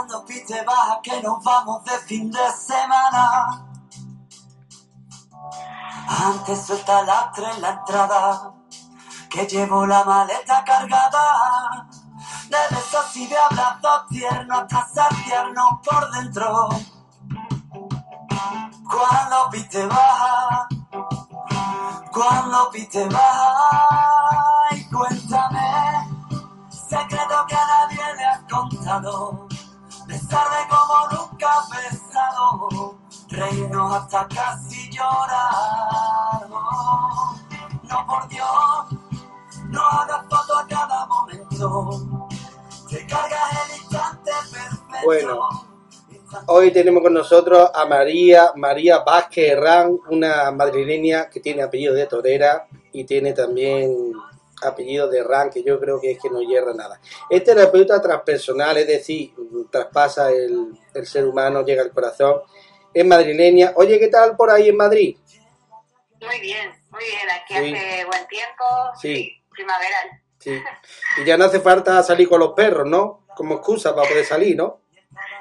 Cuando pite baja que nos vamos de fin de semana. Antes suelta la en la entrada, que llevo la maleta cargada. De besos y de abrazos tiernos hasta saciarnos por dentro. Cuando pite baja, cuando pite baja, y cuéntame, secreto que a nadie le has contado, besarme como nunca has besado, reírnos hasta casi llorar. No, por Dios, no hagas foto a cada momento, te cargas el instante perfecto. Bueno. Hoy tenemos con nosotros a María, María Vázquez Herrán, una madrileña que tiene apellido de torera y tiene también apellido de Herrán, que yo creo que es que no hierra nada. Es terapeuta transpersonal, es decir, traspasa el, el ser humano, llega al corazón. Es madrileña. Oye, ¿qué tal por ahí en Madrid? Muy bien, muy bien. Aquí Sí. hace buen tiempo. Sí. Primaveral. Sí. Y ya no hace falta salir con los perros, ¿no? Como excusa para poder salir, ¿no?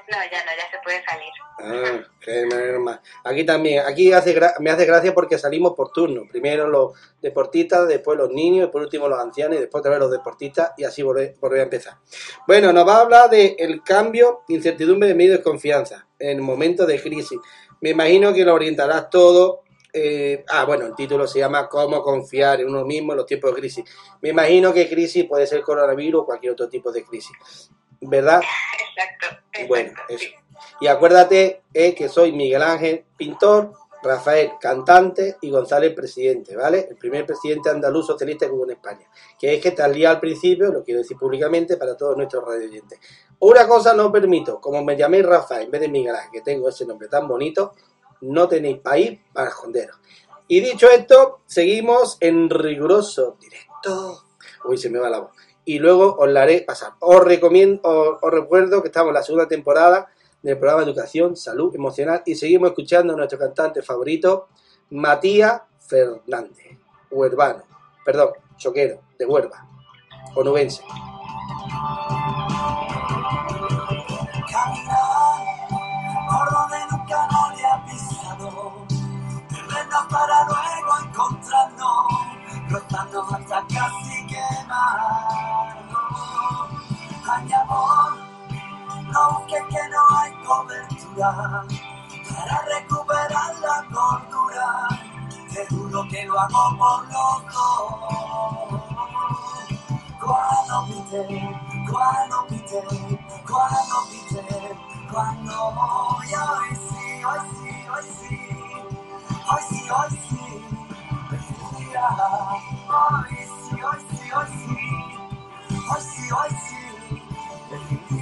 No, ya no, ya se puede salir. Ah. Aquí también, aquí me hace gracia porque salimos por turno. Primero los deportistas, después los niños, y por último los ancianos, y después otra vez los deportistas, y así volver, a empezar. Bueno, nos va a hablar de el cambio, incertidumbre de miedo y desconfianza en momentos de crisis. Me imagino que lo orientarás todo. eh, ah, bueno, el título se llama Cómo confiar en uno mismo en los tiempos de crisis. Me imagino que crisis puede ser coronavirus o cualquier otro tipo de crisis. ¿Verdad? Exacto. exacto Bueno, sí. eso. Y acuérdate eh, que soy Miguel Ángel, pintor, Rafael, cantante y González, presidente, ¿vale? El primer presidente andaluz socialista que hubo en España. Que es que te al principio, lo quiero decir públicamente para todos nuestros radioyentes. Una cosa no permito, como me llaméis Rafael en vez de Miguel Ángel, que tengo ese nombre tan bonito, no tenéis país para esconderos. Y dicho esto, seguimos en riguroso directo. Uy, se me va la voz y luego os la haré pasar. Os recomiendo, os, recuerdo que estamos en la segunda temporada del programa Educación, Salud Emocional y seguimos escuchando a nuestro cantante favorito, Matías Fernández, huervano, perdón, choquero, de Huerva, onubense. para luego encontrarnos, rozarnos hasta casi quemarnos. Busques que no hay cobertura para recuperar la cordura. Te juro que lo hago por los dos. Cuando pite, cuando pite, cuando pite, cuando hoy, hoy sí, hoy sí, hoy sí, hoy sí, hoy sí. Hoy sí, hoy sí, hoy sí, hoy sí, hoy sí, felicidad. Por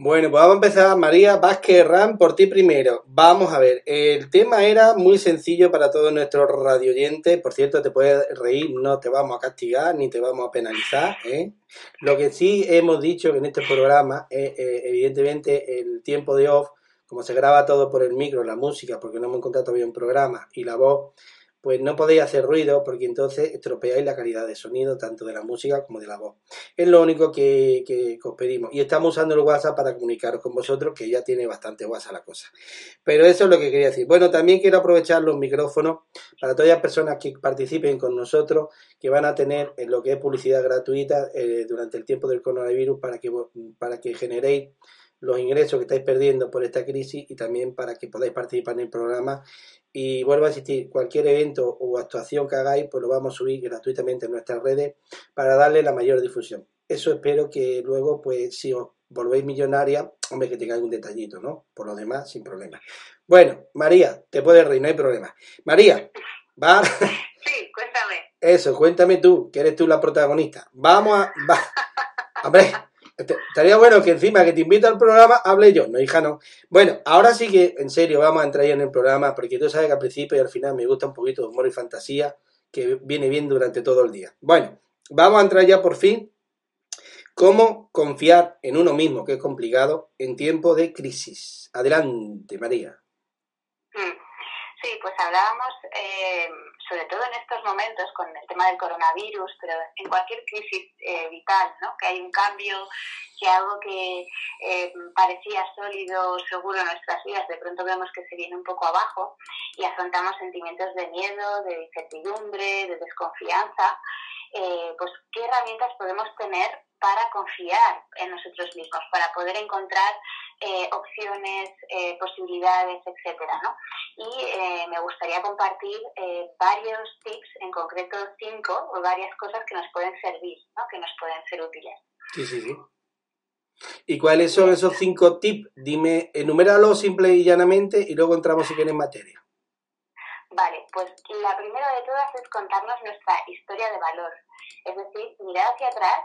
Bueno, pues vamos a empezar, María Vázquez Ram, por ti primero. Vamos a ver, el tema era muy sencillo para todos nuestros radioyentes. Por cierto, te puedes reír, no te vamos a castigar ni te vamos a penalizar. ¿eh? Lo que sí hemos dicho en este programa, eh, eh, evidentemente, el tiempo de off, como se graba todo por el micro, la música, porque no hemos encontrado todavía un programa, y la voz, pues no podéis hacer ruido porque entonces estropeáis la calidad de sonido tanto de la música como de la voz. Es lo único que, que, os pedimos. Y estamos usando el WhatsApp para comunicaros con vosotros, que ya tiene bastante WhatsApp la cosa. Pero eso es lo que quería decir. Bueno, también quiero aprovechar los micrófonos para todas las personas que participen con nosotros, que van a tener en lo que es publicidad gratuita eh, durante el tiempo del coronavirus para que, para que generéis los ingresos que estáis perdiendo por esta crisis y también para que podáis participar en el programa Y vuelvo a insistir, cualquier evento o actuación que hagáis, pues lo vamos a subir gratuitamente en nuestras redes para darle la mayor difusión. Eso espero que luego, pues, si os volvéis millonaria, hombre, que tengáis un detallito, ¿no? Por lo demás, sin problema. Bueno, María, te puedes reír, no hay problema. María, va. Sí, cuéntame. Eso, cuéntame tú, que eres tú la protagonista. Vamos a. Va. Hombre, estaría bueno que encima que te invito al programa hable yo. No, hija, no. Bueno, ahora sí que, en serio, vamos a entrar ya en el programa, porque tú sabes que al principio y al final me gusta un poquito de humor y fantasía, que viene bien durante todo el día. Bueno, vamos a entrar ya por fin. ¿Cómo confiar en uno mismo, que es complicado, en tiempo de crisis? Adelante, María. Mm. Sí, pues hablábamos, eh, sobre todo en estos momentos, con el tema del coronavirus, pero en cualquier crisis eh, vital, ¿no? Que hay un cambio, que algo que eh, parecía sólido, seguro en nuestras vidas, de pronto vemos que se viene un poco abajo y afrontamos sentimientos de miedo, de incertidumbre, de desconfianza. Eh, pues, ¿qué herramientas podemos tener para confiar en nosotros mismos, para poder encontrar eh, opciones, eh, posibilidades, etcétera, ¿no? Y eh, me gustaría compartir eh, varios tips, en concreto cinco, o varias cosas que nos pueden servir, ¿no? que nos pueden ser útiles. Sí, sí, sí. ¿Y cuáles son esos cinco tips? Dime, enuméralo simple y llanamente y luego entramos si quieres en materia. Vale, pues la primera de todas es contarnos nuestra historia de valor, es decir, mirar hacia atrás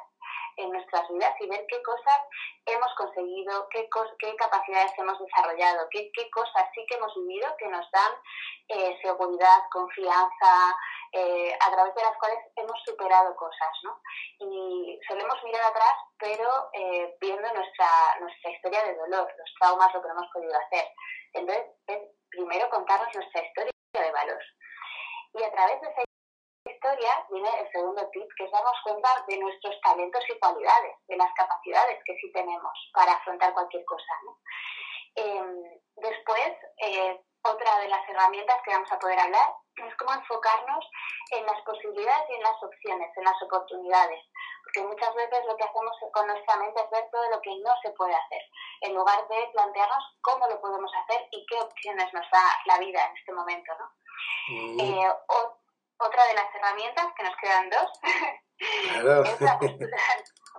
en nuestras vidas y ver qué cosas hemos conseguido, qué, qué capacidades hemos desarrollado, qué, qué cosas sí que hemos vivido que nos dan eh, seguridad, confianza, eh, a través de las cuales hemos superado cosas, ¿no? Y solemos mirar atrás, pero eh, viendo nuestra, nuestra historia de dolor, los traumas, lo que no hemos podido hacer. Entonces, es primero contarnos nuestra historia de valor. Y a través de esa historia viene el segundo tip, que es darnos cuenta de nuestros talentos y cualidades, de las capacidades que sí tenemos para afrontar cualquier cosa. ¿no? Eh, después, eh, otra de las herramientas que vamos a poder hablar es cómo enfocarnos en las posibilidades y en las opciones, en las oportunidades. Porque muchas veces lo que hacemos con nuestra mente es ver todo lo que no se puede hacer, en lugar de plantearnos cómo lo podemos hacer y qué opciones nos da la vida en este momento. ¿no? Mm, Eh, o- otra de las herramientas, que nos quedan dos, claro. es la postura,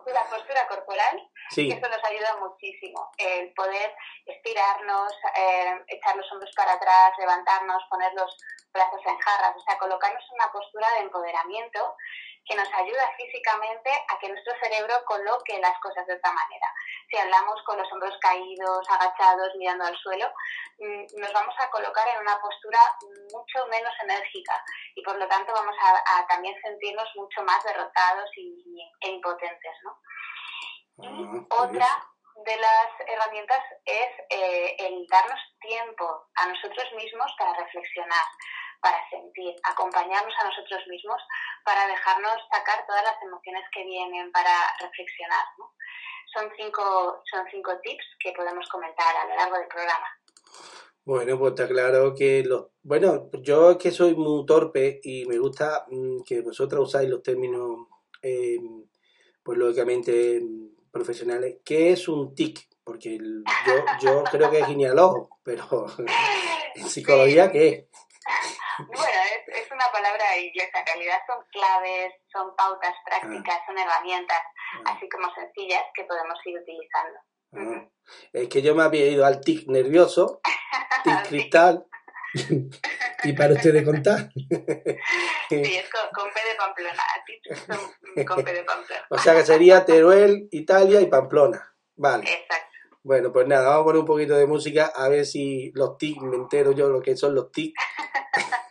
la postura corporal, Sí, que eso nos ayuda muchísimo. El poder estirarnos, eh, echar los hombros para atrás, levantarnos, poner los brazos en jarras, o sea, colocarnos en una postura de empoderamiento que nos ayuda físicamente a que nuestro cerebro coloque las cosas de otra manera. Si hablamos con los hombros caídos, agachados, mirando al suelo, mm, nos vamos a colocar en una postura mucho menos enérgica y por lo tanto vamos a, a también sentirnos mucho más derrotados y, e impotentes, ¿no? Y Ah, otra de las herramientas es eh, el darnos tiempo a nosotros mismos para reflexionar, para sentir, acompañarnos a nosotros mismos para dejarnos sacar todas las emociones que vienen, para reflexionar. ¿no? Son, cinco, son cinco tips que podemos comentar a lo largo del programa. Bueno, pues está claro que los... Bueno, yo es que soy muy torpe y me gusta mm, que vosotras usáis los términos, eh, pues lógicamente mm, profesionales. ¿Qué es un tic? Porque yo, yo creo que es genealógico, pero en psicología, ¿qué es? Bueno, es, es una palabra inglesa, en realidad son claves, son pautas prácticas, son herramientas, así como sencillas que podemos ir utilizando. Ah, es que yo me había ido al tic nervioso, tic cristal, y para ustedes contar. Sí, es con, con P de Pamplona, a ti son con P de Pamplona. O sea que sería Teruel, Italia y Pamplona. Vale. Exacto. Bueno, pues nada, vamos a poner un poquito de música a ver si los tics, me entero yo lo que son los tics.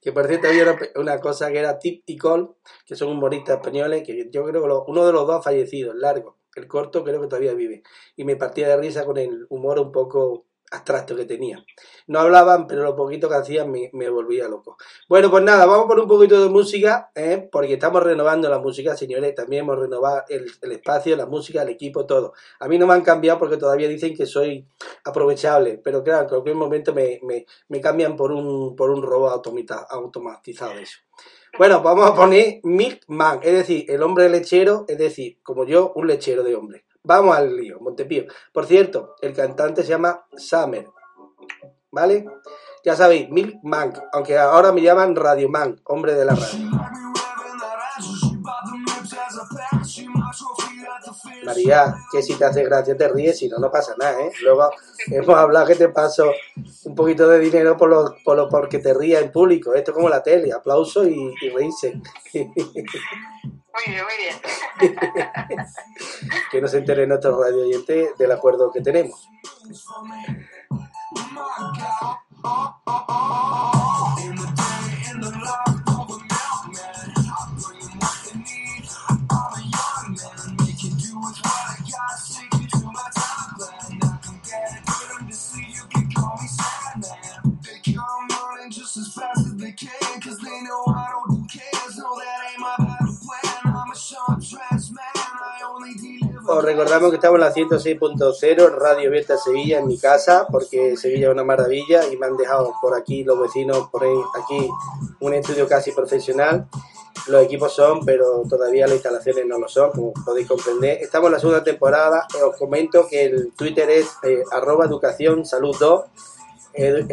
que por cierto había una, una cosa que era Tip y Col, que son humoristas españoles, que yo creo que uno de los dos ha fallecido, el largo. El corto creo que todavía vive. Y me partía de risa con el humor un poco abstracto que tenía. No hablaban, pero lo poquito que hacían me, me volvía loco. Bueno, pues nada, vamos por un poquito de música, ¿eh? porque estamos renovando la música, señores. También hemos renovado el, el espacio, la música, el equipo, todo. A mí no me han cambiado porque todavía dicen que soy aprovechable, pero claro, en cualquier momento me, me, me cambian por un, por un robot automita- automatizado eso. Bueno, vamos a poner Milkman, es decir, el hombre lechero, es decir, como yo, un lechero de hombre. Vamos al lío, Montepío. Por cierto, el cantante se llama Summer, ¿vale? Ya sabéis, Milk Man, aunque ahora me llaman Radio Man, hombre de la radio. María, que si te hace gracia te ríes, si no, no pasa nada, ¿eh? Luego hemos hablado que te paso un poquito de dinero por lo, por lo porque te rías en público. Esto es como la tele, aplauso y, y reírse. Muy bien, muy bien. que no se entere nuestro radio oyente del acuerdo que tenemos. Os recordamos que estamos en la 106.0 Radio Abierta Sevilla en mi casa, porque Sevilla es una maravilla y me han dejado por aquí los vecinos, por aquí un estudio casi profesional. Los equipos son, pero todavía las instalaciones no lo son, como podéis comprender. Estamos en la segunda temporada. Eh, os comento que el Twitter es eh, arroba educación salud 2.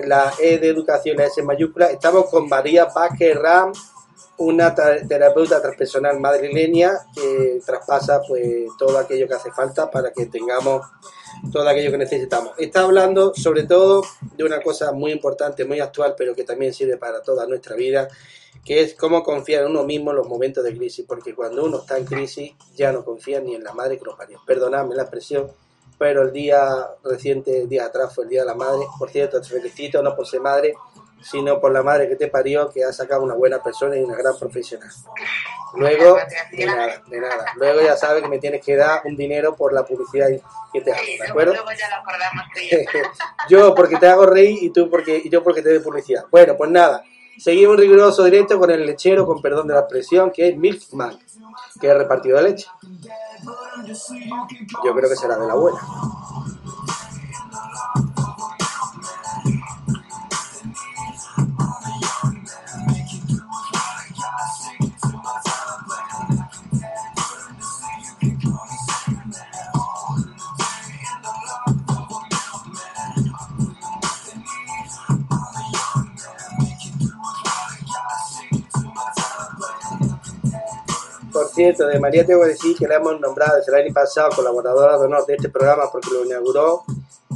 la E de educación es en mayúscula. Estamos con María Vázquez Ram, una terapeuta transpersonal madrileña que traspasa pues todo aquello que hace falta para que tengamos todo aquello que necesitamos. Está hablando sobre todo de una cosa muy importante, muy actual, pero que también sirve para toda nuestra vida, que es cómo confiar en uno mismo en los momentos de crisis, porque cuando uno está en crisis ya no confía ni en la madre que lo parió. Perdonadme la expresión, pero el día reciente, el día atrás fue el día de la madre. Por cierto, te felicito, no por ser madre, sino por la madre que te parió, que ha sacado una buena persona y una gran profesional. Luego, de nada, de nada. Luego ya sabes que me tienes que dar un dinero por la publicidad que te hago, ¿de acuerdo? Luego ya lo acordamos yo porque te hago reír y tú porque y yo porque te doy publicidad. Bueno, pues nada. Seguimos riguroso directo con el lechero, con perdón de la expresión, que es Milkman, que es repartido de leche. Yo creo que será de la buena. Cierto, de María tengo que decir que la hemos nombrado desde el año pasado colaboradora de honor de este programa porque lo inauguró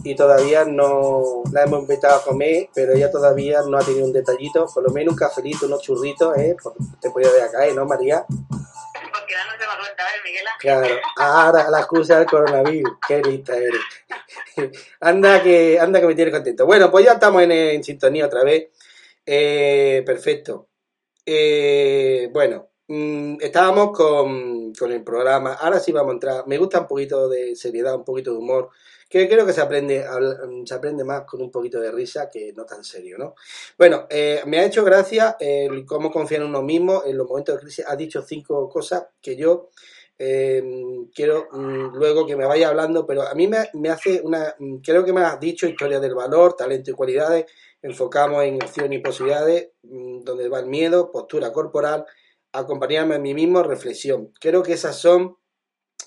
y todavía no la hemos invitado a comer, pero ella todavía no ha tenido un detallito, por lo menos un cafelito, unos churritos, ¿eh? Te podía ver acá, ¿eh? ¿no, María? Porque ya no te va a contar, Miguel Claro, ahora la excusa del coronavirus, qué lista eres. anda, que, anda que me tienes contento. Bueno, pues ya estamos en, en sintonía otra vez. Eh, perfecto. Eh, bueno, Mm, estábamos con, con, el programa, ahora sí vamos a entrar, me gusta un poquito de seriedad, un poquito de humor, que creo que se aprende, se aprende más con un poquito de risa que no tan serio, ¿no? Bueno, eh, me ha hecho gracia el cómo confiar en uno mismo en los momentos de crisis, ha dicho cinco cosas que yo eh, quiero mm, luego que me vaya hablando, pero a mí me, me hace una, mm, creo que me has dicho historia del valor, talento y cualidades, enfocamos en acción y posibilidades, donde va el miedo, postura corporal, acompañarme a mí mismo, reflexión. Creo que esas son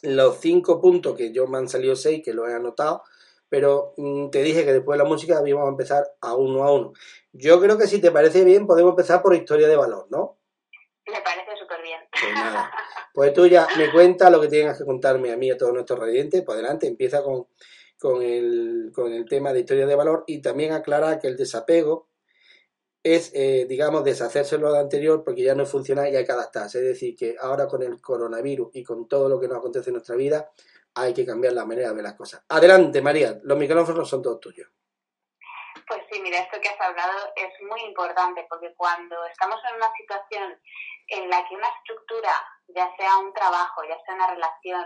los cinco puntos que yo me han salido seis, que lo he anotado, pero mm, te dije que después de la música íbamos a empezar a uno a uno. Yo creo que si te parece bien, podemos empezar por historia de valor, ¿no? Me parece súper bien. Pues nada. Pues tú ya me cuentas lo que tengas que contarme a mí y a todos nuestros radiantes. Pues adelante, empieza con, con, el, con el tema de historia de valor y también aclara que el desapego es, eh, digamos, deshacerse lo de anterior porque ya no funciona y hay que adaptarse. Es decir, que ahora con el coronavirus y con todo lo que nos acontece en nuestra vida, hay que cambiar la manera de ver las cosas. Adelante, María, los micrófonos son todos tuyos. Pues sí, mira, esto que has hablado es muy importante porque cuando estamos en una situación en la que una estructura, ya sea un trabajo, ya sea una relación,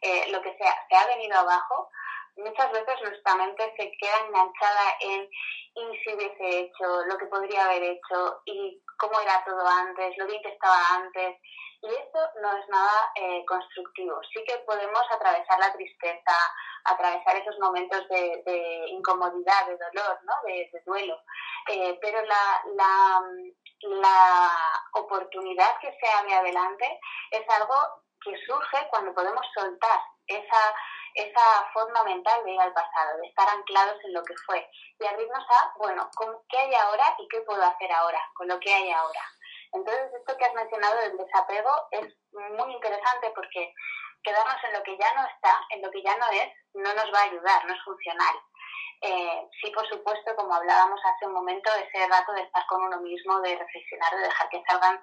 eh, lo que sea, se ha venido abajo, muchas veces nuestra mente se queda enganchada en y si hubiese hecho, lo que podría haber hecho y cómo era todo antes, lo bien que estaba antes. Y esto no es nada eh, constructivo. Sí que podemos atravesar la tristeza, atravesar esos momentos de, incomodidad, de dolor, ¿no? de, duelo. Eh, pero la, la, la oportunidad que se abre adelante es algo que surge cuando podemos soltar esa esa forma mental de ir al pasado, de estar anclados en lo que fue y abrirnos a, bueno, ¿qué hay ahora y qué puedo hacer ahora con lo que hay ahora? Entonces, esto que has mencionado del desapego es muy interesante porque quedarnos en lo que ya no está, en lo que ya no es, no nos va a ayudar, no es funcional. Eh, sí, por supuesto, como hablábamos hace un momento, ese rato de estar con uno mismo, de reflexionar, de dejar que salgan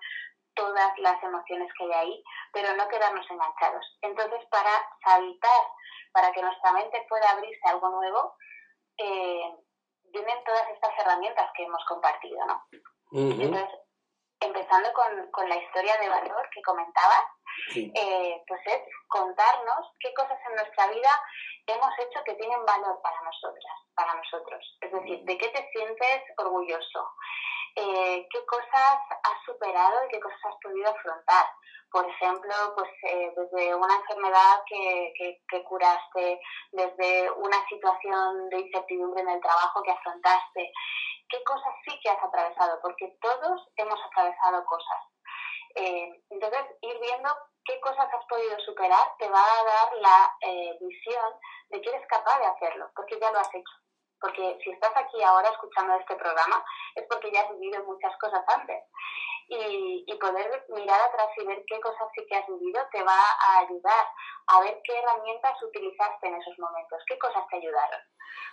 todas las emociones que hay ahí, pero no quedarnos enganchados. Entonces, para saltar, para que nuestra mente pueda abrirse a algo nuevo, eh, vienen todas estas herramientas que hemos compartido, ¿no? Entonces, empezando con, con, la historia de valor que comentabas, eh, pues es contarnos qué cosas en nuestra vida hemos hecho que tienen valor para nosotras, para nosotros. Es decir, de qué te sientes orgulloso, eh, qué cosas has superado y qué cosas has podido afrontar. Por ejemplo, pues eh, desde una enfermedad que, que, curaste, desde una situación de incertidumbre en el trabajo que afrontaste, qué cosas sí que has atravesado, porque todos hemos atravesado cosas. Eh, entonces, ir viendo qué cosas has podido superar te va a dar la visión de que eres capaz de hacerlo, porque ya lo has hecho porque si estás aquí ahora escuchando este programa es porque ya has vivido muchas cosas antes. Y, y, poder mirar atrás y ver qué cosas sí que has vivido te va a ayudar a ver qué herramientas utilizaste en esos momentos, qué cosas te ayudaron.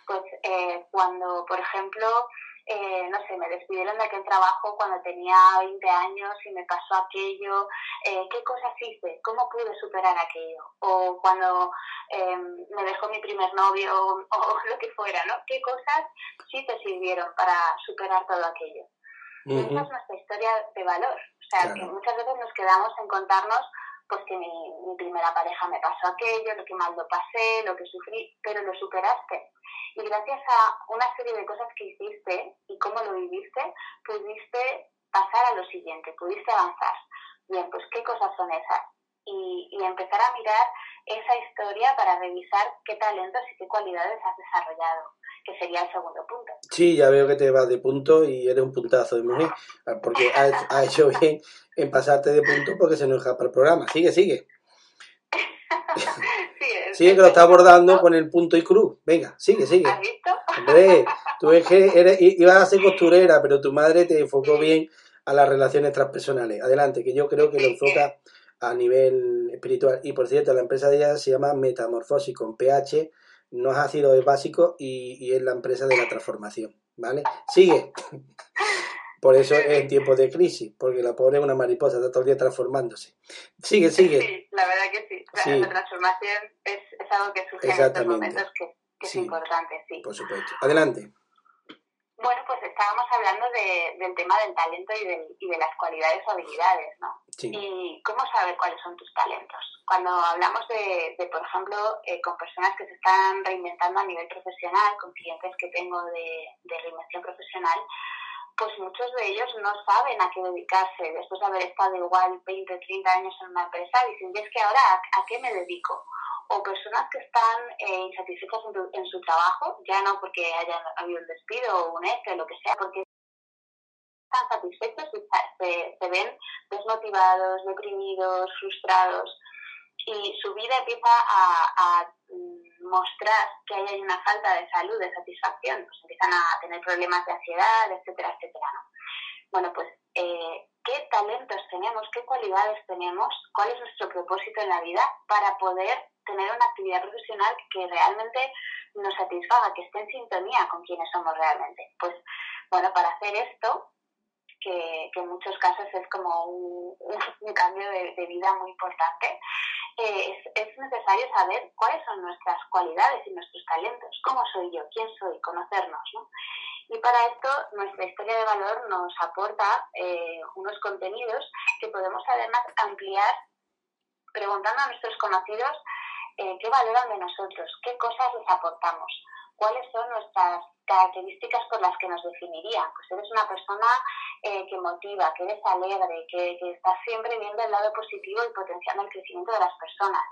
Pues eh, cuando, por ejemplo, eh, no sé, me despidieron de aquel trabajo cuando tenía 20 años y me pasó aquello, eh, qué cosas hice, cómo pude superar aquello, o cuando em, me dejó mi primer novio o, lo que fuera, ¿no? ¿Qué cosas sí te sirvieron para superar todo aquello? Esa es nuestra historia de valor, o sea, que muchas veces nos quedamos en contarnos pues que mi, mi, primera pareja me pasó aquello, lo que mal lo pasé, lo que sufrí, pero lo superaste. Y gracias a una serie de cosas que hiciste y cómo lo viviste, pudiste pasar a lo siguiente, pudiste avanzar. Bien, pues qué cosas son esas. Y, y empezar a mirar esa historia para revisar qué talentos y qué cualidades has desarrollado que sería el segundo punto. Sí, ya veo que te vas de punto y eres un puntazo de mujer, porque ha, hecho bien en pasarte de punto porque se nos escapa el programa. Sigue, sigue. sigue que lo está abordando con el punto y cruz. Venga, sigue, sigue. ¿Has visto? Hombre, tú es que eres, ibas a ser costurera, pero tu madre te enfocó bien a las relaciones transpersonales. Adelante, que yo creo que lo enfoca a nivel espiritual. Y por cierto, la empresa de ella se llama Metamorfosis con PH no es ácido, es básico y, es la empresa de la transformación, ¿vale? Sigue. Por eso es en tiempos de crisis, porque la pobre es una mariposa, está todo el día transformándose. Sigue, sigue. Sí, la verdad que sí. La, transformación es, algo que sucede en estos momentos que, es importante, sí. Por supuesto. Adelante. Bueno, pues estábamos hablando del tema del talento y, y de las cualidades o habilidades, ¿no? Sí. Y cómo saber cuáles son tus talentos. Cuando hablamos de, por ejemplo, eh, con personas que se están reinventando a nivel profesional, con clientes que tengo de, de reinvención profesional, pues muchos de ellos no saben a qué dedicarse. Después de haber estado igual 20, 30 años en una empresa, dicen, ¿y es que ahora a qué me dedico? O personas que están eh, insatisfechas en, su trabajo, ya no porque haya habido un despido o un EFE, lo que sea, porque están satisfechos se, se ven desmotivados, deprimidos, frustrados y su vida empieza a, a, mm, mostrar que hay una falta de salud, de satisfacción, pues empiezan a tener problemas de ansiedad, etcétera, etcétera. ¿no? Bueno, pues eh, qué talentos tenemos, qué cualidades tenemos, cuál es nuestro propósito en la vida para poder tener una actividad profesional que realmente nos satisfaga, que esté en sintonía con quienes somos realmente. Pues bueno, para hacer esto, que, en muchos casos es como un, cambio de, vida muy importante, eh, es, es, necesario saber cuáles son nuestras cualidades y nuestros talentos, cómo soy yo, quién soy, conocernos. ¿no? Y para esto nuestra historia de valor nos aporta eh, unos contenidos que podemos además ampliar preguntando a nuestros conocidos qué valoran de nosotros, qué cosas les aportamos, cuáles son nuestras características por las que nos definirían. Pues eres una persona eh, que motiva, que eres alegre, que, que estás siempre viendo el lado positivo y potenciando el crecimiento de las personas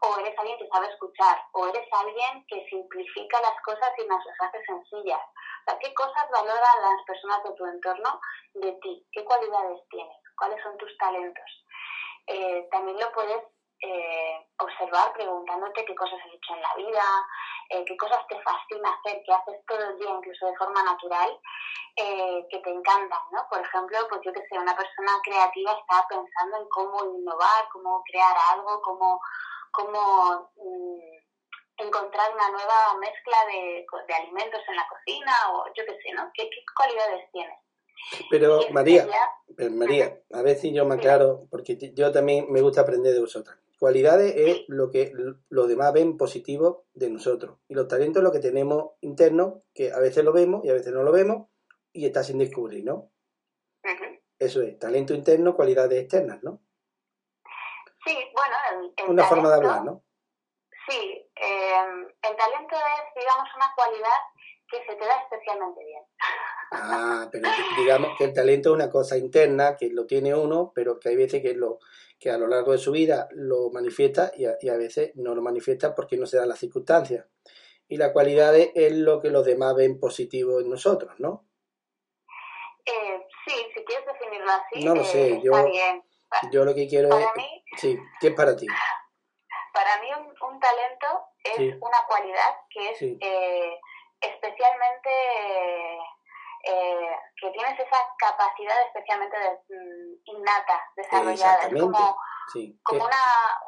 o eres alguien que sabe escuchar, o eres alguien que simplifica las cosas y nos las hace sencillas. O ¿qué cosas valoran las personas de tu entorno de ti? ¿Qué cualidades tienes? ¿Cuáles son tus talentos? Eh, también lo puedes eh, observar preguntándote qué cosas has hecho en la vida, eh, qué cosas te fascina hacer, que haces todo el día, incluso de forma natural, eh, que te encantan, ¿no? Por ejemplo, pues yo que sé, una persona creativa está pensando en cómo innovar, cómo crear algo, cómo, cómo mm, encontrar una nueva mezcla de, de, alimentos en la cocina o yo qué sé, ¿no? ¿Qué, qué cualidades tienes? Pero María, pero María, a ver si yo me aclaro, porque yo también me gusta aprender de vosotras. Cualidades es lo que los demás ven positivo de nosotros. Y los talentos es lo que tenemos internos, que a veces lo vemos y a veces no lo vemos, y está sin descubrir, ¿no? Eso es, talento interno, cualidades externas, ¿no? Sí, bueno, el, Una forma de hablar, ¿no? Sí, eh, el talento es, digamos, una cualidad que se te da especialmente bien. Ah, pero digamos que el talento es una cosa interna que lo tiene uno, pero que hay veces que lo que a lo largo de su vida lo manifiesta y a, veces no lo manifiesta porque no se dan las circunstancias. Y la cualidad es lo que los demás ven positivo en nosotros, ¿no? Eh, sí, si quieres definirlo así, no lo sé, eh, yo, bien. yo lo que quiero para es... Mí, sí, ¿qué es para ti? Para mí un, talento es una cualidad que es eh, especialmente tienes esa capacidad especialmente mm, innata, desarrollada. Es como, como una,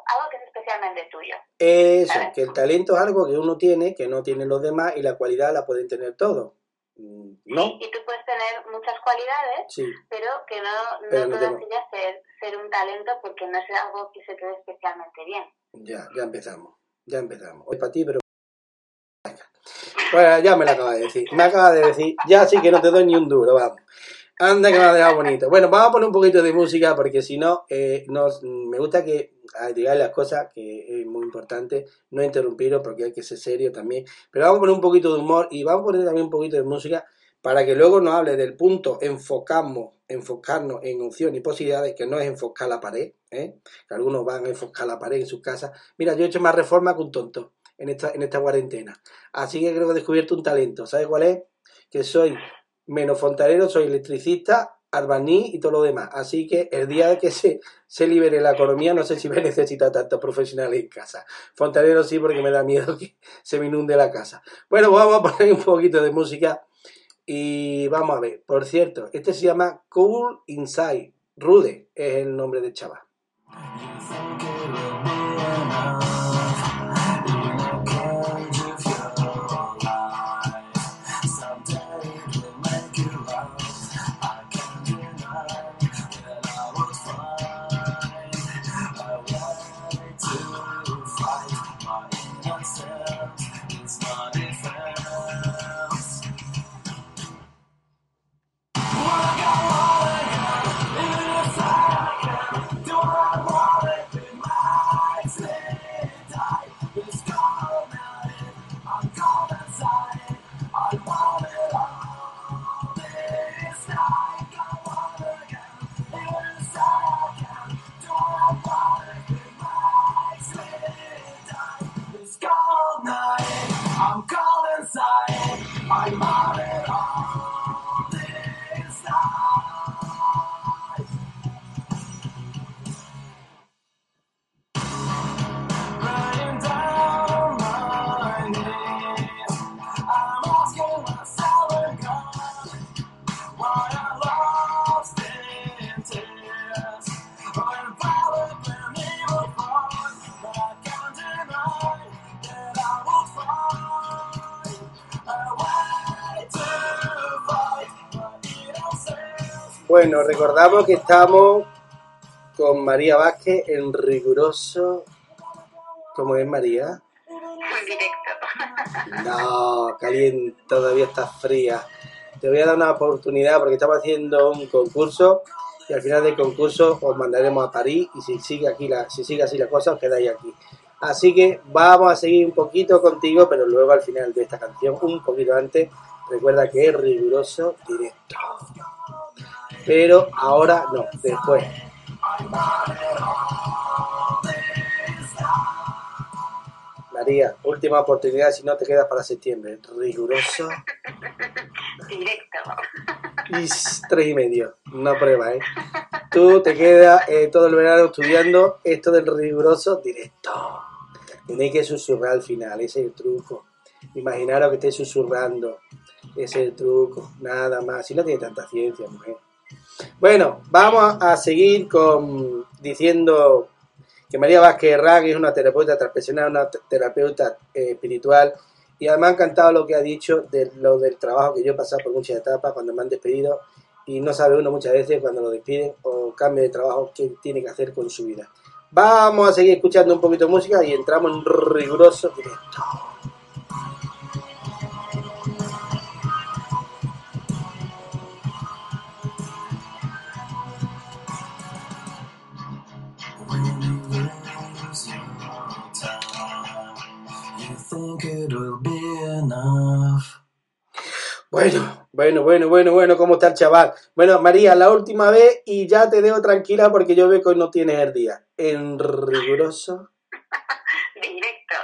algo que es especialmente tuyo. Eso, que el talento es algo que uno tiene, que no tienen los demás, y la cualidad la pueden tener todos. Mm, ¿No? y tú puedes tener muchas cualidades, pero que no, no, todas ellas ser, ser un talento porque no es algo que se te dé especialmente bien. Ya, ya empezamos, ya empezamos. Hoy para ti, pero pues ya me lo acaba de decir. Me acaba de decir, ya sí que no te doy ni un duro, vamos. Anda que me ha dejado bonito. Bueno, vamos a poner un poquito de música porque si no, eh, me gusta que digáis las cosas, que es muy importante, no interrumpiros porque hay que ser serio también. Pero vamos a poner un poquito de humor y vamos a poner también un poquito de música para que luego nos hable del punto enfocamos, enfocarnos en opciones y posibilidades, que no es enfocar la pared, ¿eh? que algunos van a enfocar la pared en sus casas. Mira, yo he hecho más reforma que un tonto en esta, en esta cuarentena. Así que creo que he descubierto un talento. ¿Sabes cuál es? Que soy menos fontanero, soy electricista, albaní y todo lo demás. Así que el día que se, se libere la economía, no sé si me necesita tantos profesionales en casa. Fontanero sí, porque me da miedo que se me inunde la casa. Bueno, pues vamos a poner un poquito de música y vamos a ver. Por cierto, este se llama Cool Inside. Rude es el nombre de chaval. Bueno, recordamos que estamos con María Vázquez en riguroso. ¿Cómo es María? Directo. No, caliente, todavía está fría. Te voy a dar una oportunidad porque estamos haciendo un concurso y al final del concurso os mandaremos a París y si sigue aquí la, si sigue así la cosa os quedáis aquí. Así que vamos a seguir un poquito contigo, pero luego al final de esta canción, un poquito antes, recuerda que es riguroso directo pero ahora no, después. María, última oportunidad si no te quedas para septiembre. Riguroso. Directo. Y tres y medio. No prueba, ¿eh? tú te quedas eh, todo el verano estudiando esto del riguroso directo. Tenéis que susurrar al final, ese es el truco. Imaginaros que estéis susurrando. Ese es el truco, nada más. Si no tiene tanta ciencia, mujer. Bueno, vamos a seguir con diciendo que María Vázquez Herrán es una terapeuta transpersonal, una terapeuta eh, espiritual y además ha encantado lo que ha dicho de lo del trabajo que yo he pasado por muchas etapas cuando me han despedido y no sabe uno muchas veces cuando lo despiden o cambia de trabajo qué tiene que hacer con su vida. Vamos a seguir escuchando un poquito de música y entramos en riguroso directo. Bueno, bueno, bueno, bueno, bueno, ¿cómo está el chaval? Bueno, María, la última vez y ya te dejo tranquila porque yo veo que hoy no tienes el día. En riguroso. Directo.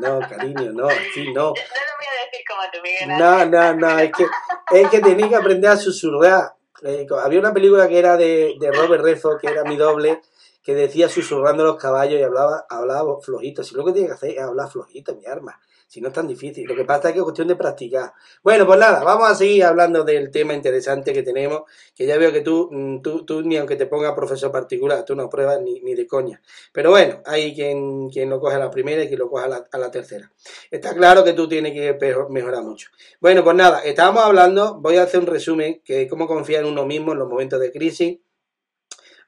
No, cariño, no, sí, no. No lo voy a decir como tú, Miguel. No, no, no, es que, es que tenía que aprender a susurrar. Eh, había una película que era de, de Robert Redford, que era mi doble, que decía susurrando los caballos y hablaba, hablaba flojito. Si lo que tiene que hacer es hablar flojito, mi arma. Si no es tan difícil. Lo que pasa es que es cuestión de practicar. Bueno, pues nada, vamos a seguir hablando del tema interesante que tenemos, que ya veo que tú, mm, tú, tú ni aunque te ponga profesor particular, tú no pruebas ni, ni de coña. Pero bueno, hay quien, quien lo coge a la primera y quien lo coge a la, a la tercera. Está claro que tú tienes que mejorar mucho. Bueno, pues nada, estábamos hablando, voy a hacer un resumen, que cómo confiar en uno mismo en los momentos de crisis.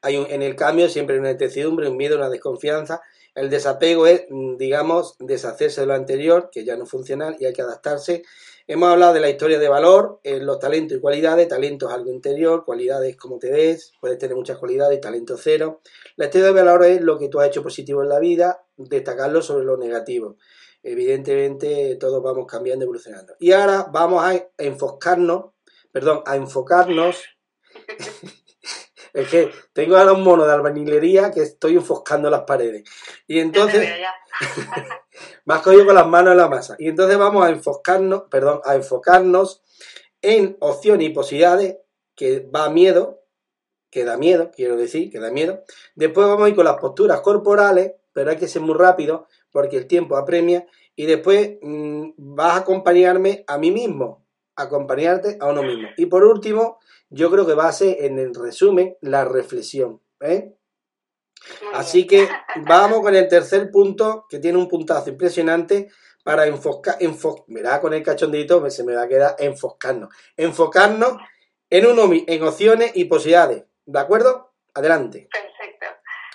Hay un, en el cambio siempre hay una incertidumbre, un miedo, una desconfianza. El desapego es, mm, digamos, deshacerse de lo anterior, que ya no funciona y hay que adaptarse. Hemos hablado de la historia de valor, eh, los talentos y cualidades. Talento es algo interior, cualidades como te ves, puedes tener muchas cualidades talento cero. La historia de valor es lo que tú has hecho positivo en la vida, destacarlo sobre lo negativo. Evidentemente todos vamos cambiando, evolucionando. Y ahora vamos a enfocarnos, perdón, a enfocarnos es que tengo ahora un mono de albañilería que estoy enfoscando las paredes. Y entonces me has cogido con las manos en la masa. Y entonces vamos a enfocarnos, perdón, a enfocarnos en opciones y posibilidades que va a miedo, que da miedo, quiero decir, que da miedo. Después vamos a ir con las posturas corporales, pero hay que ser muy rápido porque el tiempo apremia. Y después mm, vas a acompañarme a mí mismo, acompañarte a uno mismo. Y por último, yo creo que va a ser en el resumen la reflexión. ¿eh? Así que vamos con el tercer punto, que tiene un puntazo impresionante para enfocar, enfo, verá con el cachondito, se me va a quedar enfocarnos, enfocarnos en uno, en opciones y posibilidades, ¿de acuerdo? Adelante. Perfecto.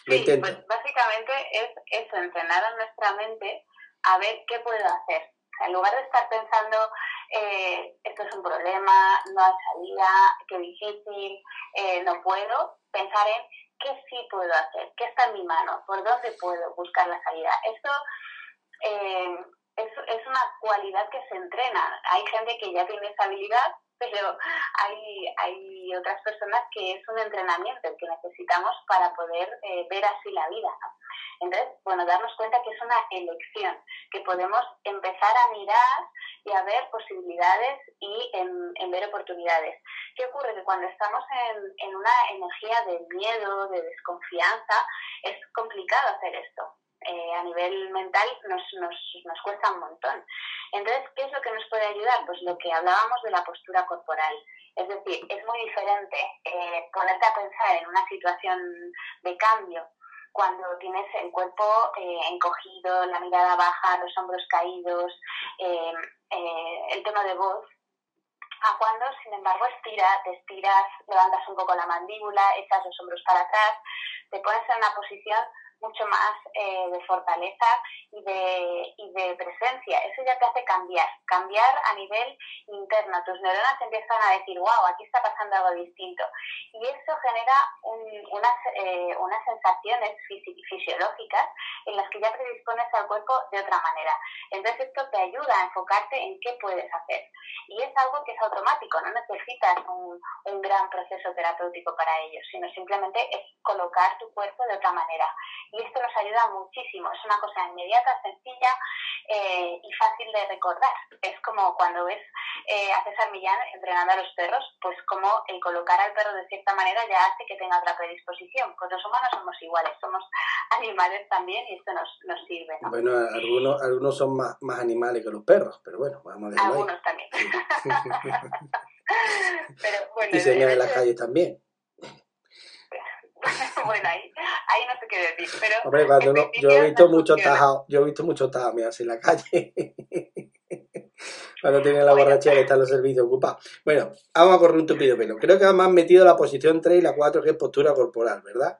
Sí, pues básicamente es eso, entrenar a nuestra mente a ver qué puedo hacer. O sea, en lugar de estar pensando, eh, esto es un problema, no hay salida, qué difícil, eh, no puedo, pensar en qué sí puedo hacer, qué está en mi mano, por dónde puedo buscar la salida. Esto eh, es, una cualidad que se entrena. Hay gente que ya tiene esa habilidad, pero hay, hay otras personas que es un entrenamiento que necesitamos para poder eh, ver así la vida. Entonces, bueno, darnos cuenta que es una elección, que podemos empezar a mirar y a ver posibilidades y en, ver oportunidades. ¿Qué ocurre? Que cuando estamos en, en una energía de miedo, de desconfianza, es complicado hacer esto. Eh, a nivel mental nos, nos, nos cuesta un montón. Entonces, ¿qué es lo que nos puede ayudar? Pues lo que hablábamos de la postura corporal. Es decir, es muy diferente eh, ponerte a pensar en una situación de cambio cuando tienes el cuerpo eh, encogido, la mirada baja, los hombros caídos, eh, eh, el tono de voz, a cuando, sin embargo, estiras, te estiras, levantas un poco la mandíbula, echas los hombros para atrás, te pones en una posición mucho más eh, de fortaleza y de, y de presencia. Eso ya te hace cambiar, cambiar a nivel interno. Tus neuronas empiezan a decir, wow, aquí está pasando algo distinto. Y eso genera un, unas, eh, unas sensaciones fisi fisiológicas en las que ya predispones al cuerpo de otra manera. Entonces esto te ayuda a enfocarte en qué puedes hacer. Y es algo que es automático, no necesitas un, un gran proceso terapéutico para ello, sino simplemente es colocar tu cuerpo de otra manera y esto nos ayuda muchísimo. Es una cosa inmediata, sencilla eh, y fácil de recordar. Es como cuando ves eh, a César Millán entrenando a los perros, pues como el colocar al perro de cierta manera ya hace que tenga la predisposición. Pues los humanos somos iguales, somos animales también y esto nos, nos sirve. ¿no? Bueno, algunos, algunos son más, más animales que los perros, pero bueno, vamos a dejarlo ahí. Algunos también. pero bueno, Y se las hecho- calles también. bueno, ahí, ahí no sé qué decir, pero Hombre, cuando no, yo he visto nos muchos funciona. tajados, yo he visto muchos tajados mirarse en la calle. cuando tienen la Bueno. borrachera y están los servicios ocupados. Bueno, vamos a correr un tupido pelo. Creo que además han metido la posición 3 y la 4, que es postura corporal, ¿verdad?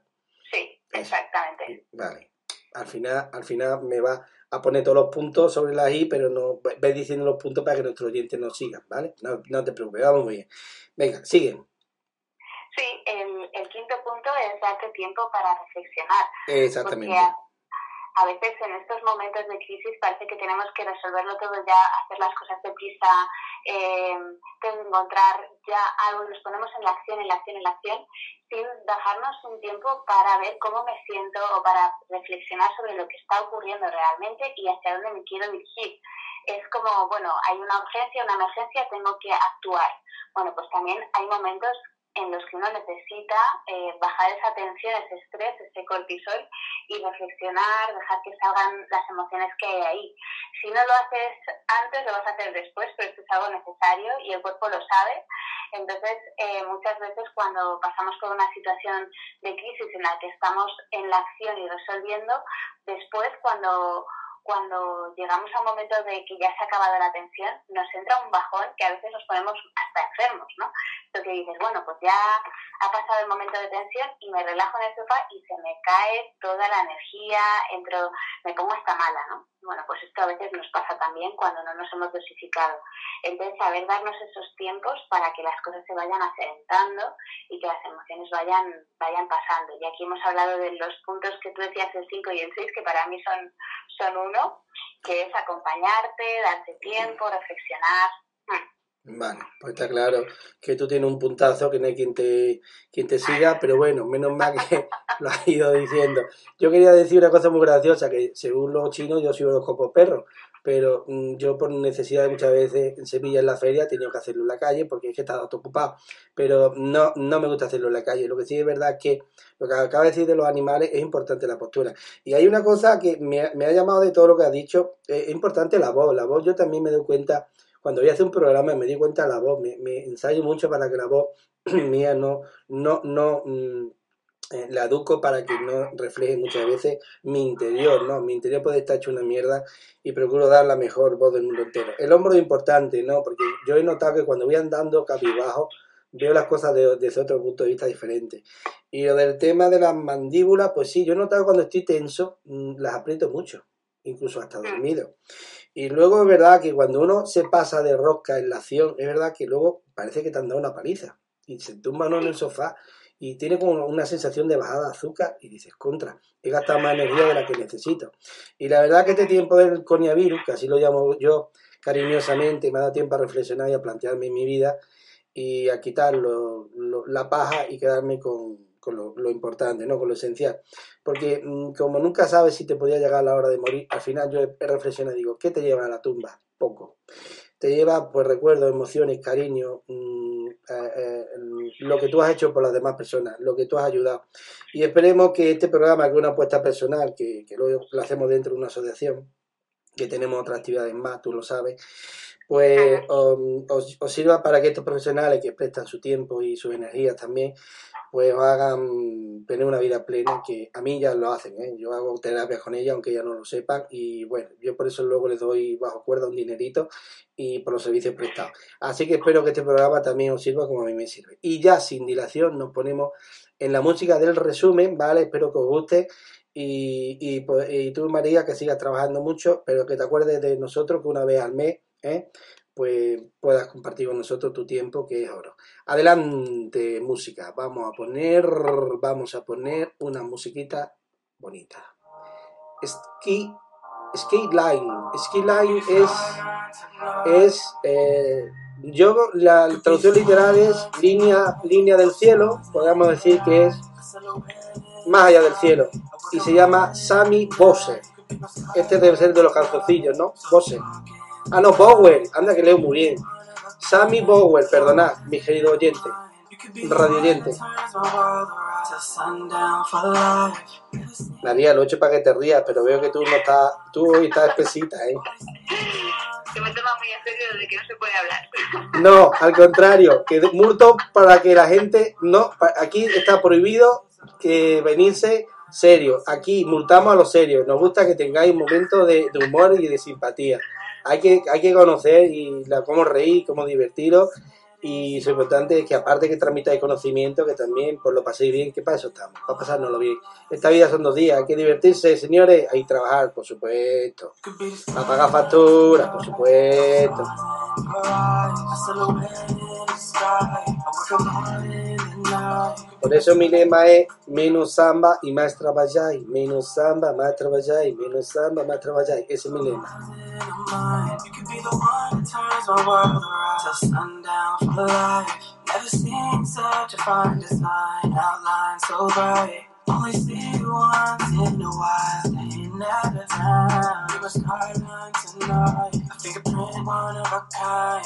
Sí, exactamente. Vale. Al final, al final me va a poner todos los puntos sobre las I, pero no ve diciendo los puntos para que nuestros oyentes nos sigan, ¿vale? No, no te preocupes, vamos muy bien. Venga, siguen. Sí, es darte tiempo para reflexionar. Exactamente. Porque a, a veces en estos momentos de crisis parece que tenemos que resolverlo todo ya, hacer las cosas deprisa, eh, encontrar ya algo, nos ponemos en la acción, en la acción, en la acción, sin dejarnos un tiempo para ver cómo me siento o para reflexionar sobre lo que está ocurriendo realmente y hacia dónde me quiero dirigir. Es como, bueno, hay una urgencia, una emergencia, tengo que actuar. Bueno, pues también hay momentos en los que uno necesita eh, bajar esa tensión, ese estrés, ese cortisol y reflexionar, dejar que salgan las emociones que hay ahí. Si no lo haces antes, lo vas a hacer después, pero esto es algo necesario y el cuerpo lo sabe. Entonces, eh, muchas veces cuando pasamos por una situación de crisis en la que estamos en la acción y resolviendo, después cuando cuando llegamos a un momento de que ya se ha acabado la tensión, nos entra un bajón que a veces nos ponemos hasta enfermos, ¿no? Lo que dices, bueno, pues ya ha pasado el momento de tensión y me relajo en el sofá y se me cae toda la energía, entro, me pongo hasta mala, ¿no? Bueno, pues esto a veces nos pasa también cuando no nos hemos dosificado. Entonces, saber darnos esos tiempos para que las cosas se vayan asentando y que las emociones vayan, vayan pasando. Y aquí hemos hablado de los puntos que tú decías, el 5 y el 6, que para mí son, son uno, que es acompañarte, darte tiempo, reflexionar. Mm. Vale, pues está claro que tú tienes un puntazo que no hay quien te, quien te siga, pero bueno, menos mal que lo has ido diciendo. Yo quería decir una cosa muy graciosa, que según los chinos yo soy horóscopo perro, pero mm, yo por necesidad muchas veces en Sevilla en la feria he tenido que hacerlo en la calle porque es que estaba todo ocupado, pero no, no me gusta hacerlo en la calle. Lo que sí es verdad es que lo que acaba de decir de los animales es importante la postura. Y hay una cosa que me, me ha llamado de todo lo que ha dicho, eh, es importante la voz. La voz yo también me doy cuenta cuando voy a hacer un programa me di cuenta de la voz, me, me ensayo mucho para que la voz mía no, no, no mm, eh, la educo para que no refleje muchas veces mi interior, ¿no? Mi interior puede estar hecho una mierda y procuro dar la mejor voz del mundo entero. El hombro es importante, ¿no? Porque yo he notado que cuando voy andando capibajo veo las cosas de- desde otro punto de vista diferente. Y lo del tema de las mandíbulas, pues sí, yo he notado que cuando estoy tenso mm, las aprieto mucho, incluso hasta dormido. Y luego es verdad que cuando uno se pasa de rosca en la acción, es verdad que luego parece que te han dado una paliza. Y se tumba uno en el sofá y tiene como una sensación de bajada de azúcar y dices, contra, he gastado más energía de la que necesito. Y la verdad que este tiempo del coronavirus, que así lo llamo yo cariñosamente, me ha dado tiempo a reflexionar y a plantearme mi vida y a quitar lo- la paja y quedarme con, con lo, importante, ¿no? con lo esencial. Porque mm, como nunca sabes si te podía llegar la hora de morir, al final yo he, y digo, ¿qué te lleva a la tumba? Poco. Te lleva, pues, recuerdos, emociones, cariño, mm, eh, eh, lo que tú has hecho por las demás personas, lo que tú has ayudado. Y esperemos que este programa, que es una apuesta personal, que, que lo, lo hacemos dentro de una asociación, que tenemos otras actividades más, tú lo sabes, pues um, os, os sirva para que estos profesionales que prestan su tiempo y sus energías también, pues hagan tener una vida plena, que a mí ya lo hacen, ¿eh? yo hago terapias con ellas, aunque ellas no lo sepan, y bueno, yo por eso luego les doy bajo cuerda un dinerito y por los servicios prestados. Así que espero que este programa también os sirva como a mí me sirve. Y ya sin dilación nos ponemos en la música del resumen, ¿vale? Espero que os guste. Y, y, pues, y tú, María, que sigas trabajando mucho, pero que te acuerdes de nosotros que una vez al mes, ¿eh? Pues puedas compartir con nosotros tu tiempo, que es oro. Adelante, música. Vamos a poner, vamos a poner una musiquita bonita. Ski, ski line. Ski line es, es eh, yo la traducción literal es línea, línea del cielo, podríamos decir que es más allá del cielo. Y se llama Sammy Bose. Este debe ser de los calzoncillos, ¿no? Bose. Ah, no, Bower. Anda que leo muy bien. Sammy Bower, perdonad, mi querido oyente. Radio oyente. María, lo he hecho para que te rías, pero veo que tú no estás, tú hoy estás espesita, ¿eh? Que me toma muy en serio de que no se puede hablar. No, al contrario, que multo para que la gente no, aquí está prohibido que venirse serio. Aquí multamos a los serios. Nos gusta que tengáis momentos de, de humor y de simpatía. Hay que, hay que conocer y la, cómo reír, cómo divertiros y lo importante es que aparte que transmitáis conocimiento, que también pues lo paséis bien, que para eso estamos, para pasárnoslo bien. Esta vida son dos días, hay que divertirse, señores, hay que trabajar, por supuesto. A pagar facturas, por supuesto. Por eso mi lema es menos samba y más trabajáis, menos samba, más trabajáis, menos samba, más trabajáis. Ese es mi lema. Never seen such a fine design, outline so bright. Only see you once in a while, staying out of town. You a skyline tonight, a fingerprint, one of a kind.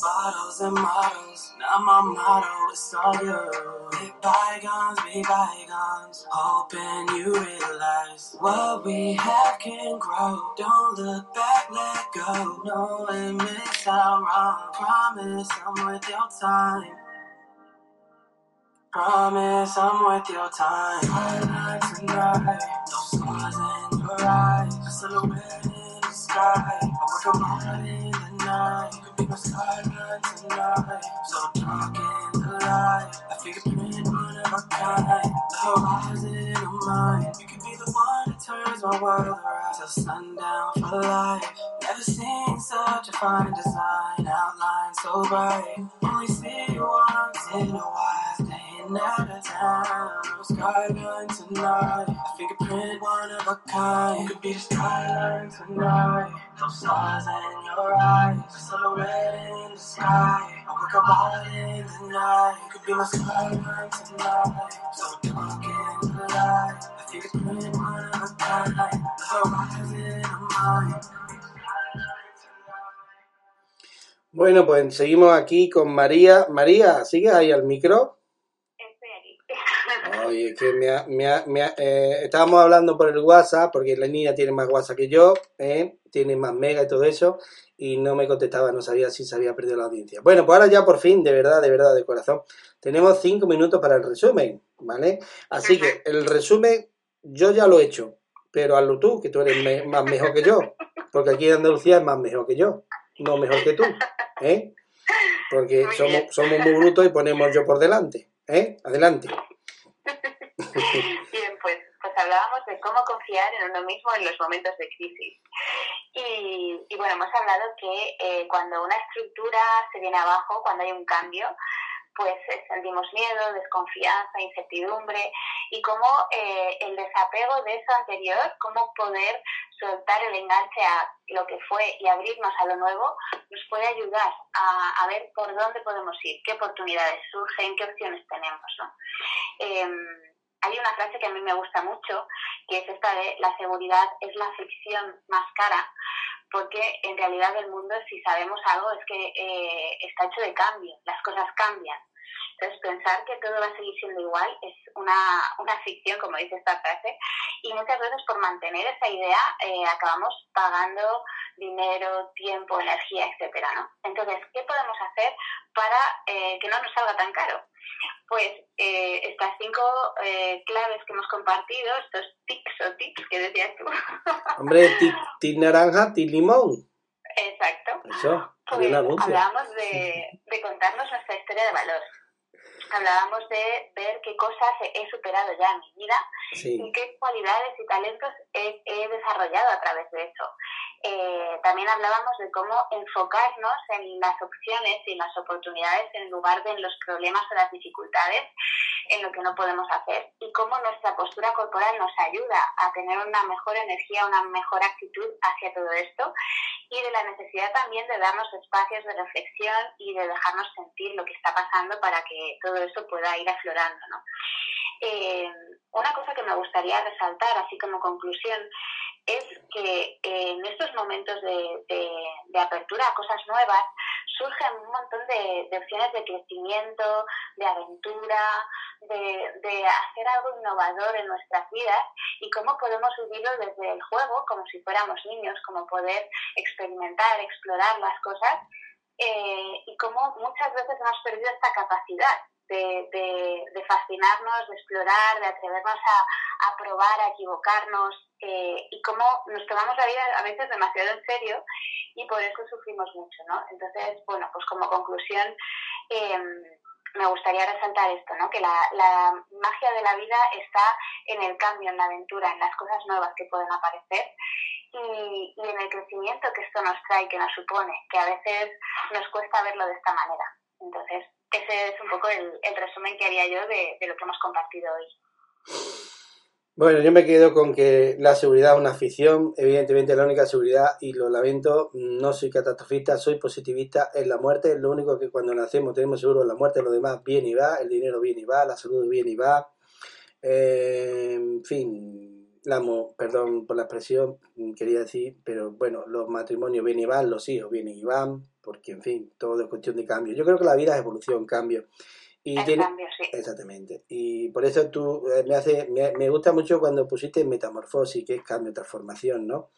Bottles and models, now my motto is all you. Be bygones, be bygones. Hoping you realize what we have can grow. Don't look back, let go. No, it may sound wrong. Promise I'm with your time. Promise I'm worth your time. Highlight tonight, no scars in your eyes. A silhouette in the sky. I work a moment in the night. You could be my skyline tonight. So dark the light. A fingerprint, one of a kind. The horizon of mine. You could be the one that turns my world around. Till sundown for life. Never seen such a fine design. Outline so bright. Only see you once in a while out of town. Tonight. One of a kind. Could be tonight. Stars in your eyes. In the sky. I work night. You could be tonight. So dark the light. One of a kind. The. Bueno, pues seguimos aquí con María. María, ¿sigues ahí al micro? Oye, que me me eh, estábamos hablando por el WhatsApp, porque la niña tiene más WhatsApp que yo, eh, tiene más mega y todo eso, y no me contestaba, no sabía si se había perdido la audiencia. Bueno, pues ahora ya por fin, de verdad, de verdad, de corazón, tenemos cinco minutos para el resumen, ¿vale? Así que el resumen yo ya lo he hecho, pero hazlo tú, que tú eres más mejor que yo, porque aquí en Andalucía es más mejor que yo, no mejor que tú, ¿eh? Porque somos, somos muy brutos y ponemos yo por delante, ¿eh? Adelante. Bien, pues, pues hablábamos de cómo confiar en uno mismo en los momentos de crisis. Y, bueno, hemos hablado que eh, cuando una estructura se viene abajo, cuando hay un cambio, pues eh, sentimos miedo, desconfianza, incertidumbre y cómo eh, el desapego de eso anterior, cómo poder soltar el enganche a lo que fue y abrirnos a lo nuevo, nos puede ayudar a, a ver por dónde podemos ir, qué oportunidades surgen, qué opciones tenemos. ¿no? Em, hay una frase que a mí me gusta mucho, que es esta de la seguridad es la fricción más cara, porque en realidad el mundo, si sabemos algo, es que eh, está hecho de cambio, las cosas cambian. Entonces, pensar que todo va a seguir siendo igual es una, una ficción, como dice esta frase, y muchas veces por mantener esa idea eh, acabamos pagando dinero, tiempo, energía, etcétera, ¿no? Entonces, ¿qué podemos hacer para eh, que no nos salga tan caro? Pues eh, estas cinco claves que hemos compartido, estos tips o tips que decías tú. Hombre, tip, naranja, tip limón. Exacto. Eso, pues, hablábamos de, de contarnos nuestra historia de valor hablábamos de ver qué cosas he superado ya en mi vida y qué cualidades y talentos he, desarrollado a través de eso. Eh, también hablábamos de cómo enfocarnos en las opciones y las oportunidades en lugar de en los problemas o las dificultades, en lo que no podemos hacer y cómo nuestra postura corporal nos ayuda a tener una mejor energía, una mejor actitud hacia todo esto y de la necesidad también de darnos espacios de reflexión y de dejarnos sentir lo que está pasando para que todo eso pueda ir aflorando. ¿no? Eh, una cosa que me gustaría resaltar, así como conclusión, es que momentos de, apertura a cosas nuevas surgen un montón de, opciones de crecimiento, de aventura, de, de, hacer algo innovador en nuestras vidas y cómo podemos vivirlo desde el juego, como si fuéramos niños, como poder experimentar, explorar las cosas eh, y cómo muchas veces hemos perdido esta capacidad de, de, fascinarnos, de explorar, de atrevernos a, a probar, a equivocarnos eh, y cómo nos tomamos la vida a veces demasiado en serio y por eso sufrimos mucho, ¿no? Entonces, bueno, pues como conclusión em, me gustaría resaltar esto, ¿no? Que la, la magia de la vida está en el cambio, en la aventura, en las cosas nuevas que pueden aparecer y, y, en el crecimiento que esto nos trae, que nos supone, que a veces nos cuesta verlo de esta manera. Entonces, ese es un poco el, resumen que haría yo de, lo que hemos compartido hoy. Bueno, yo me quedo con que la seguridad es una afición, evidentemente la única seguridad, y lo lamento, no soy catastrofista, soy positivista en la muerte, lo único que cuando nacemos tenemos seguro la muerte, lo demás viene y va, el dinero viene y va, la salud viene y va, eh, en fin, la, perdón por la expresión, quería decir, pero bueno, los matrimonios vienen y van, los hijos vienen y van, porque en fin, todo es cuestión de cambio. Yo creo que la vida es evolución, cambio. Y tiene... cambio, sí. Exactamente. Y por eso tú eh, me hace, me, gusta mucho cuando pusiste metamorfosis, que es cambio, transformación, ¿no?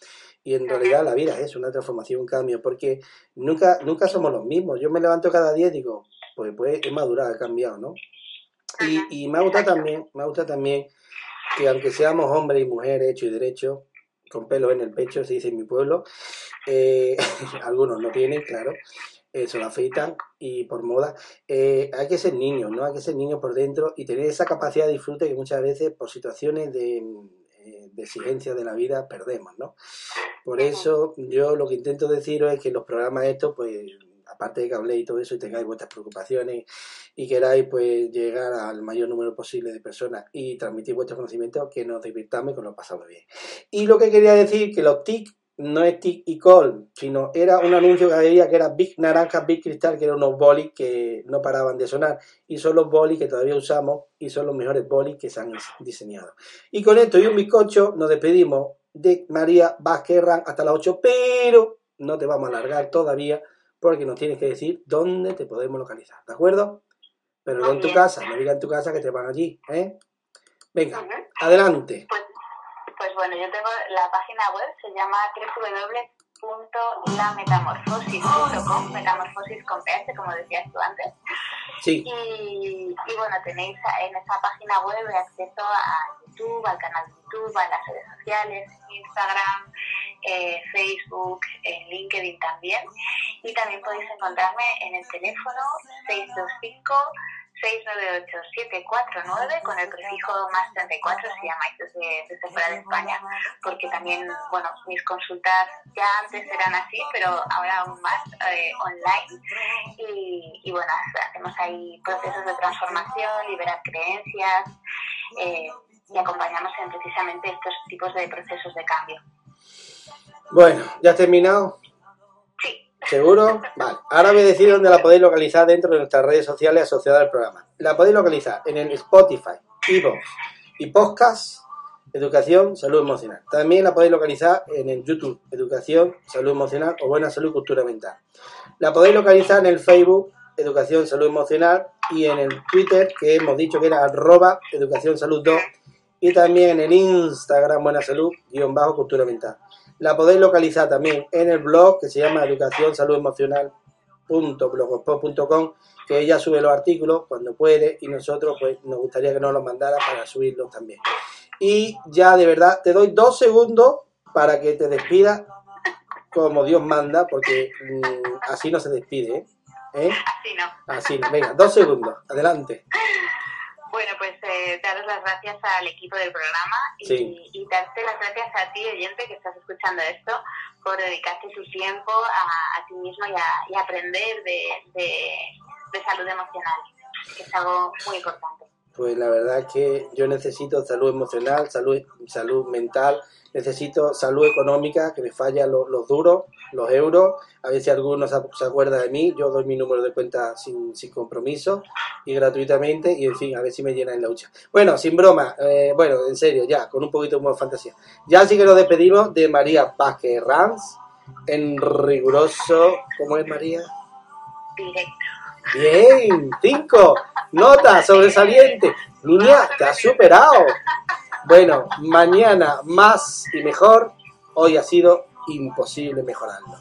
Y en realidad la vida es una transformación, un cambio, porque nunca, nunca somos los mismos. Yo me levanto cada día y digo, pues, pues he madurado, he cambiado, ¿no? Y, y me gusta también, me gusta también que aunque seamos hombres y mujeres, hecho y derecho, con pelo en el pecho, se dice en mi pueblo, eh, algunos no tienen, claro, eh, se lo afeitan y por moda. Eh, hay que ser niños, ¿no? Hay que ser niños por dentro y tener esa capacidad de disfrute que muchas veces por situaciones de, de exigencia de la vida perdemos, ¿no? Por eso yo lo que intento deciros es que los programas estos, pues aparte de habléis y todo eso y tengáis vuestras preocupaciones y queráis pues llegar al mayor número posible de personas y transmitir vuestros conocimientos, que nos divirtamos y que nos pasamos bien. Y lo que quería decir, que los TIC no es TIC y call, sino era un anuncio que había que era Big Naranja, Big Cristal, que eran unos bolis que no paraban de sonar. Y son los bolis que todavía usamos y son los mejores bolis que se han diseñado. Y con esto y un bizcocho nos despedimos de María Vázquez hasta las 8, pero no te vamos a alargar todavía porque nos tienes que decir dónde te podemos localizar, ¿de acuerdo? Pero no en tu casa, no diga en tu casa que te van allí, ¿eh? Venga, adelante. Pues, pues, bueno, yo tengo la página web, se llama www.lametamorfosis.com, metamorfosis con PH, como decías tú antes. Sí. Y, y, bueno, tenéis en esa página web acceso a YouTube, al canal de YouTube, a las redes sociales, Instagram, eh, Facebook, en LinkedIn también. Y también podéis encontrarme en el teléfono 625 698-749 con el prefijo más 34 si llamáis desde, desde, fuera de España, porque también, bueno, mis consultas ya antes eran así, pero ahora aún más eh, online y, y, bueno, hacemos ahí procesos de transformación, liberar creencias eh, y acompañamos en precisamente estos tipos de procesos de cambio. Bueno, ¿ya has terminado? Sí. ¿Seguro? Vale. Ahora voy a decir dónde la podéis localizar dentro de nuestras redes sociales asociadas al programa. La podéis localizar en el Spotify, Evox y Podcast Educación, Salud Emocional. También la podéis localizar en el YouTube, Educación, Salud Emocional o Buena Salud Cultura Mental. La podéis localizar en el Facebook, Educación, Salud Emocional y en el Twitter, que hemos dicho que era arroba Educación Salud 2 y también en el Instagram Buena Salud, guion bajo Cultura Mental. La podéis localizar también en el blog que se llama Educación Salud Emocional que ella sube los artículos cuando puede y nosotros pues nos gustaría que nos los mandara para subirlos también. Y ya de verdad te doy dos segundos para que te despidas como Dios manda, porque mm, así no se despide, ¿eh? ¿Eh? Así no. Así no. Venga, dos segundos, adelante. Bueno, pues eh, daros las gracias al equipo del programa y, darte las gracias a ti, oyente, que estás escuchando esto, por dedicarte tu tiempo a, ti mismo y a, aprender de, de, salud emocional, que es algo muy importante. Pues la verdad es que yo necesito salud emocional, salud, salud mental, necesito salud económica, que me fallan los, los duros, los euros, a ver si alguno se, acuerda de mí, yo doy mi número de cuenta sin, sin, compromiso y gratuitamente y en fin, a ver si me llena en la hucha. Bueno, sin broma, eh, bueno, en serio, ya, con un poquito más fantasía. Ya sí que nos despedimos de María Vázquez Ranz, en riguroso, ¿cómo es María? directo. Bien, cinco. Nota sobresaliente. Niña, te has superado. Bueno, mañana más y mejor. Hoy ha sido imposible mejorarlo.